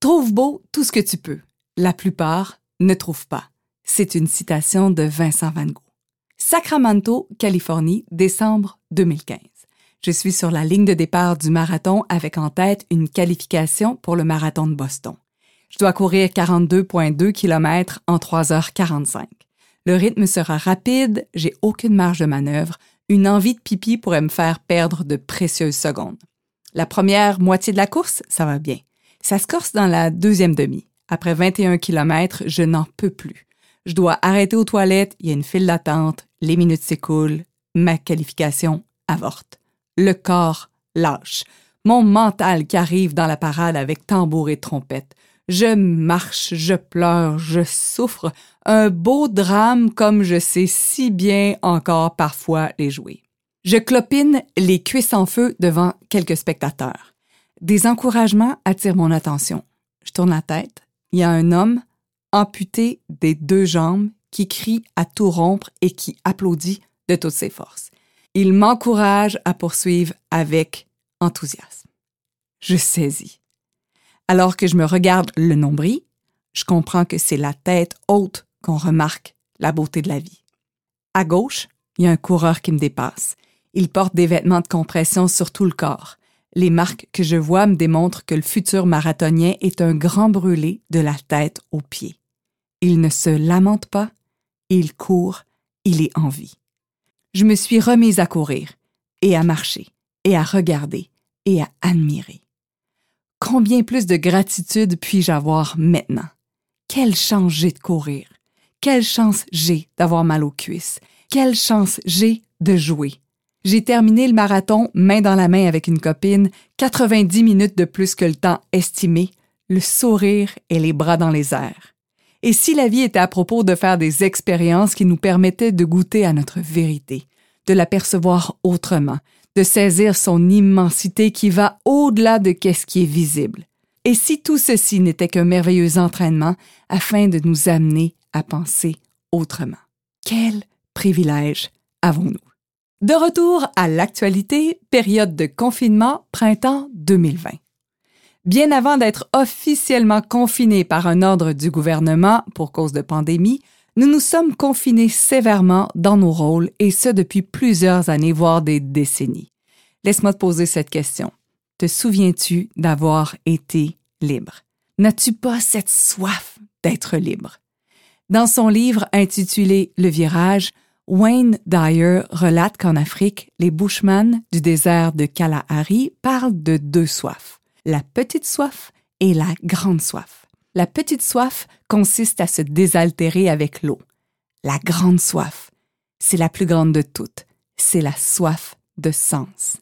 Trouve beau tout ce que tu peux. La plupart ne trouvent pas. C'est une citation de Vincent Van Gogh. Sacramento, Californie, décembre 2015. Je suis sur la ligne de départ du marathon avec en tête une qualification pour le marathon de Boston. Je dois courir 42,2 km en 3h45. Le rythme sera rapide, j'ai aucune marge de manœuvre, une envie de pipi pourrait me faire perdre de précieuses secondes. La première moitié de la course, ça va bien. Ça se corse dans la deuxième demi. Après 21 km, je n'en peux plus. Je dois arrêter aux toilettes, il y a une file d'attente, les minutes s'écoulent, ma qualification avorte. Le corps lâche. Mon mental qui arrive dans la parade avec tambour et trompette. Je marche, je pleure, je souffre. Un beau drame comme je sais si bien encore parfois les jouer. Je clopine les cuisses en feu devant quelques spectateurs. Des encouragements attirent mon attention. Je tourne la tête. Il y a un homme amputé des deux jambes qui crie à tout rompre et qui applaudit de toutes ses forces. Il m'encourage à poursuivre avec enthousiasme. Je saisis. Alors que je me regarde le nombril, je comprends que c'est la tête haute qu'on remarque la beauté de la vie. À gauche, il y a un coureur qui me dépasse. Il porte des vêtements de compression sur tout le corps. Les marques que je vois me démontrent que le futur marathonien est un grand brûlé de la tête aux pieds. Il ne se lamente pas, il court, il est en vie. Je me suis remise à courir, et à marcher, et à regarder, et à admirer. Combien plus de gratitude puis-je avoir maintenant? Quelle chance j'ai de courir! Quelle chance j'ai d'avoir mal aux cuisses! Quelle chance j'ai de jouer! J'ai terminé le marathon main dans la main avec une copine, 90 minutes de plus que le temps estimé, le sourire et les bras dans les airs. Et si la vie était à propos de faire des expériences qui nous permettaient de goûter à notre vérité, de la percevoir autrement, de saisir son immensité qui va au-delà de ce qui est visible. Et si tout ceci n'était qu'un merveilleux entraînement afin de nous amener à penser autrement? Quel privilège avons-nous? De retour à l'actualité, période de confinement, printemps 2020. Bien avant d'être officiellement confinés par un ordre du gouvernement pour cause de pandémie, nous nous sommes confinés sévèrement dans nos rôles et ce depuis plusieurs années, voire des décennies. Laisse-moi te poser cette question. Te souviens-tu d'avoir été libre? N'as-tu pas cette soif d'être libre? Dans son livre intitulé Le virage, Wayne Dyer relate qu'en Afrique, les Bushmen du désert de Kalahari parlent de deux soifs la petite soif et la grande soif. La petite soif consiste à se désaltérer avec l'eau. La grande soif, c'est la plus grande de toutes, c'est la soif de sens.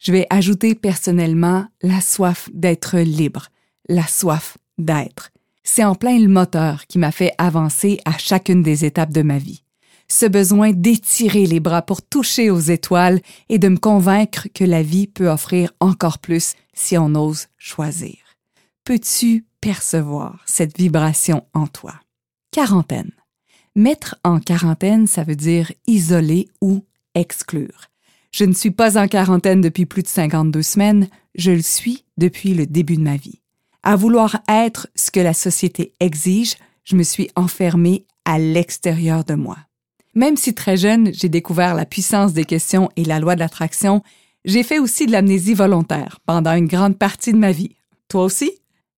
Je vais ajouter personnellement la soif d'être libre, la soif d'être. C'est en plein le moteur qui m'a fait avancer à chacune des étapes de ma vie. Ce besoin d'étirer les bras pour toucher aux étoiles et de me convaincre que la vie peut offrir encore plus si on ose choisir. Peux-tu percevoir cette vibration en toi? Quarantaine. Mettre en quarantaine, ça veut dire isoler ou exclure. Je ne suis pas en quarantaine depuis plus de 52 semaines, je le suis depuis le début de ma vie. À vouloir être ce que la société exige, je me suis enfermée à l'extérieur de moi. Même si très jeune, j'ai découvert la puissance des questions et la loi de l'attraction, j'ai fait aussi de l'amnésie volontaire pendant une grande partie de ma vie. Toi aussi?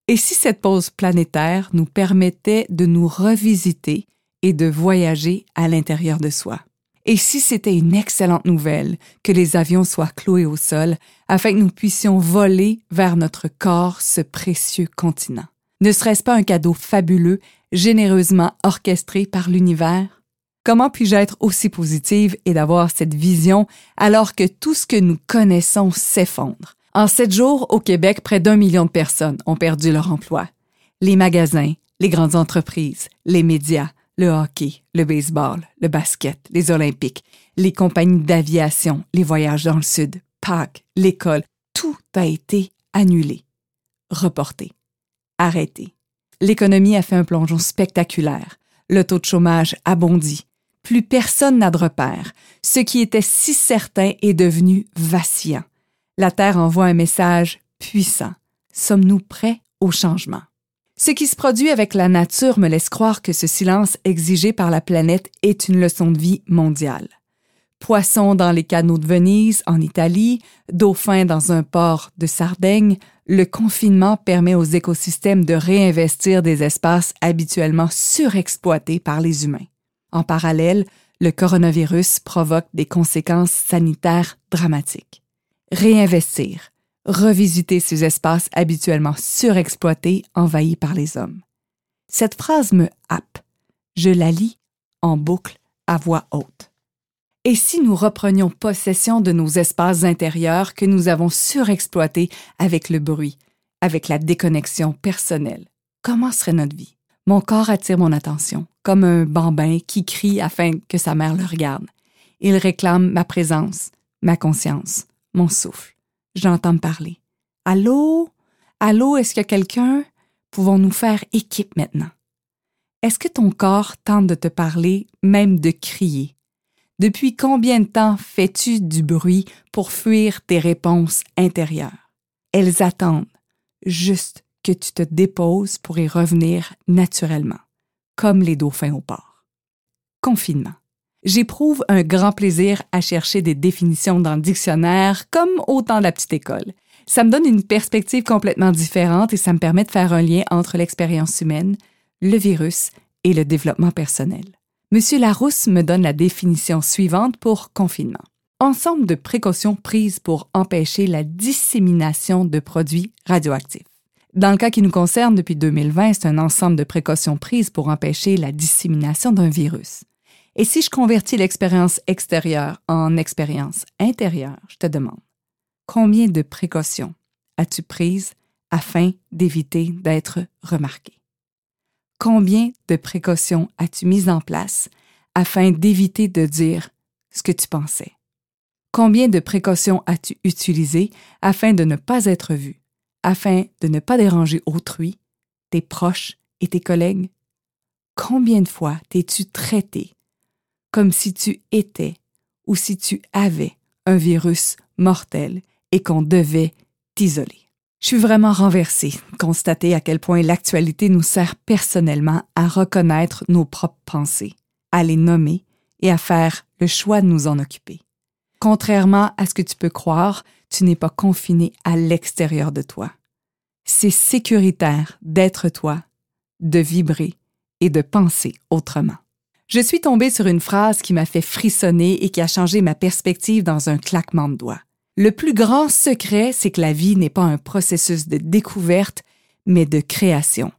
Et si cette pause planétaire nous permettait de nous revisiter et de voyager à l'intérieur de soi? Et si c'était une excellente nouvelle que les avions soient cloués au sol afin que nous puissions voler vers notre corps ce précieux continent? Ne serait-ce pas un cadeau fabuleux, généreusement orchestré par l'univers? Comment puis-je être aussi positive et d'avoir cette vision alors que tout ce que nous connaissons s'effondre? En sept jours, au Québec, près d'un million de personnes ont perdu leur emploi. Les magasins, les grandes entreprises, les médias, le hockey, le baseball, le basket, les Olympiques, les compagnies d'aviation, les voyages dans le Sud, Pâques, l'école, tout a été annulé, reporté, arrêté. L'économie a fait un plongeon spectaculaire. Le taux de chômage a bondi plus personne n'a de repère. Ce qui était si certain est devenu vacillant. La Terre envoie un message puissant. Sommes-nous prêts au changement? Ce qui se produit avec la nature me laisse croire que ce silence exigé par la planète est une leçon de vie mondiale. Poissons dans les canaux de Venise, en Italie, dauphins dans un port de Sardaigne, le confinement permet aux écosystèmes de réinvestir des espaces habituellement surexploités par les humains. En parallèle, le coronavirus provoque des conséquences sanitaires dramatiques. Réinvestir, revisiter ces espaces habituellement surexploités, envahis par les hommes. Cette phrase me happe. Je la lis en boucle à voix haute. Et si nous reprenions possession de nos espaces intérieurs que nous avons surexploités avec le bruit, avec la déconnexion personnelle, comment serait notre vie? Mon corps attire mon attention, comme un bambin qui crie afin que sa mère le regarde. Il réclame ma présence, ma conscience, mon souffle j'entends parler. Allô? Allô, est-ce qu'il y a quelqu'un? Pouvons-nous faire équipe maintenant? Est-ce que ton corps tente de te parler, même de crier? Depuis combien de temps fais-tu du bruit pour fuir tes réponses intérieures? Elles attendent juste que tu te déposes pour y revenir naturellement, comme les dauphins au port. Confinement. J'éprouve un grand plaisir à chercher des définitions dans le dictionnaire comme au temps de la petite école. Ça me donne une perspective complètement différente et ça me permet de faire un lien entre l'expérience humaine, le virus et le développement personnel. Monsieur Larousse me donne la définition suivante pour confinement. Ensemble de précautions prises pour empêcher la dissémination de produits radioactifs. Dans le cas qui nous concerne depuis 2020, c'est un ensemble de précautions prises pour empêcher la dissémination d'un virus. Et si je convertis l'expérience extérieure en expérience intérieure, je te demande, combien de précautions as-tu prises afin d'éviter d'être remarqué? Combien de précautions as-tu mises en place afin d'éviter de dire ce que tu pensais? Combien de précautions as-tu utilisées afin de ne pas être vu, afin de ne pas déranger autrui, tes proches et tes collègues? Combien de fois t'es-tu traité comme si tu étais ou si tu avais un virus mortel et qu'on devait t'isoler? Je suis vraiment renversée de constater à quel point l'actualité nous sert personnellement à reconnaître nos propres pensées, à les nommer et à faire le choix de nous en occuper. Contrairement à ce que tu peux croire, tu n'es pas confiné à l'extérieur de toi. C'est sécuritaire d'être toi, de vibrer et de penser autrement. Je suis tombée sur une phrase qui m'a fait frissonner et qui a changé ma perspective dans un claquement de doigts. Le plus grand secret, c'est que la vie n'est pas un processus de découverte, mais de création.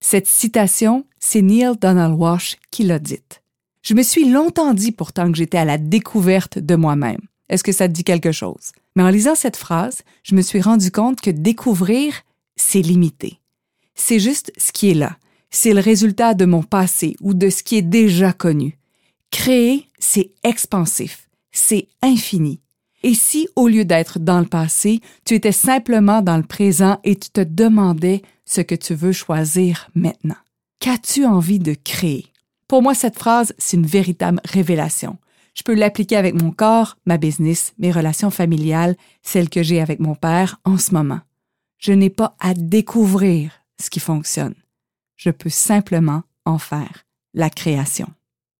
Cette citation, c'est Neil Donald Walsh qui l'a dite. Je me suis longtemps dit pourtant que j'étais à la découverte de moi-même. Est-ce que ça te dit quelque chose? Mais en lisant cette phrase, je me suis rendu compte que découvrir, c'est limité. C'est juste ce qui est là c'est le résultat de mon passé ou de ce qui est déjà connu. Créer, c'est expansif, c'est infini. Et si, au lieu d'être dans le passé, tu étais simplement dans le présent et tu te demandais ce que tu veux choisir maintenant? Qu'as-tu envie de créer? Pour moi, cette phrase, c'est une véritable révélation. Je peux l'appliquer avec mon corps, ma business, mes relations familiales, celles que j'ai avec mon père en ce moment. Je n'ai pas à découvrir ce qui fonctionne je peux simplement en faire la création.